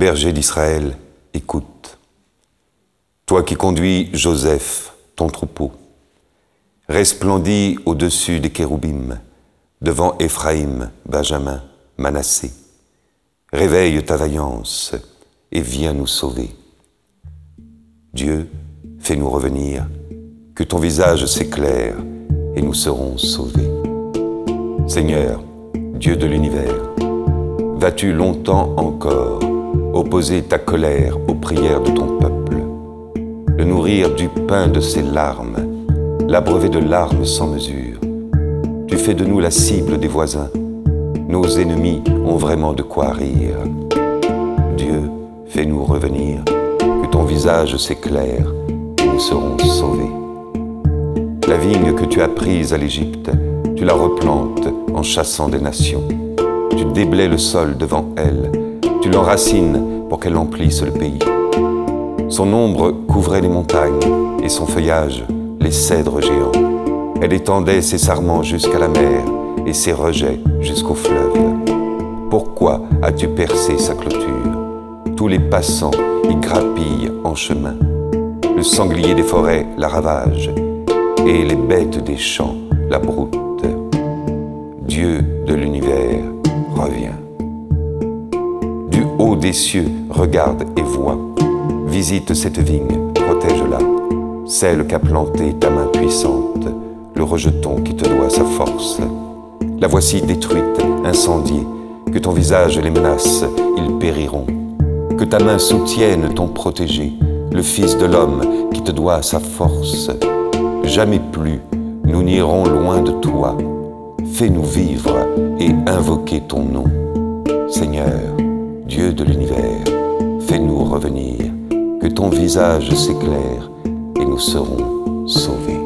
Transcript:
Berger d'Israël, écoute. Toi qui conduis Joseph, ton troupeau, resplendis au-dessus des kéroubim, devant Éphraïm, Benjamin, Manassé. Réveille ta vaillance et viens nous sauver. Dieu, fais-nous revenir, que ton visage s'éclaire et nous serons sauvés. Seigneur, Dieu de l'univers, vas-tu longtemps encore opposer ta colère aux prières de ton peuple, le nourrir du pain de ses larmes, l'abreuver de larmes sans mesure. Tu fais de nous la cible des voisins, nos ennemis ont vraiment de quoi rire. Dieu, fais-nous revenir, que ton visage s'éclaire. Nous serons sauvés. La vigne que tu as prise à l'Égypte, tu la replantes en chassant des nations. Tu déblais le sol devant elle, tu l'enracines pour qu'elle emplisse le pays. Son ombre couvrait les montagnes et son feuillage les cèdres géants. Elle étendait ses sarments jusqu'à la mer et ses rejets jusqu'au fleuve. Pourquoi as-tu percé sa clôture? Tous les passants y grappillent en chemin. Le sanglier des forêts la ravage et les bêtes des champs la broutent. Dieu de l'univers des cieux, regarde et vois. Visite cette vigne, protège-la. Celle qu'a plantée ta main puissante, le rejeton qui te doit sa force. La voici détruite, incendiée, que ton visage les menace, ils périront. Que ta main soutienne ton protégé, le Fils de l'homme qui te doit sa force. Jamais plus nous n'irons loin de toi. Fais-nous vivre et invoquer ton nom. Seigneur, Dieu de l'univers, fais-nous revenir, que ton visage s'éclaire et nous serons sauvés.